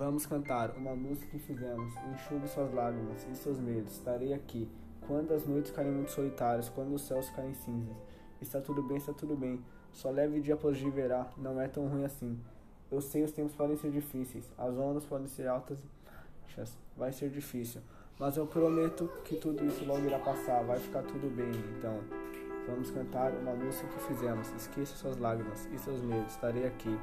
Vamos cantar uma música que fizemos, enxugue suas lágrimas e seus medos. Estarei aqui. Quando as noites caem muito solitárias, quando os céus ficarem cinzas. Está tudo bem, está tudo bem. Só leve dia após dia verá, não é tão ruim assim. Eu sei os tempos podem ser difíceis, as ondas podem ser altas, vai ser difícil. Mas eu prometo que tudo isso logo irá passar, vai ficar tudo bem. Então, vamos cantar uma música que fizemos. Esqueça suas lágrimas e seus medos, estarei aqui.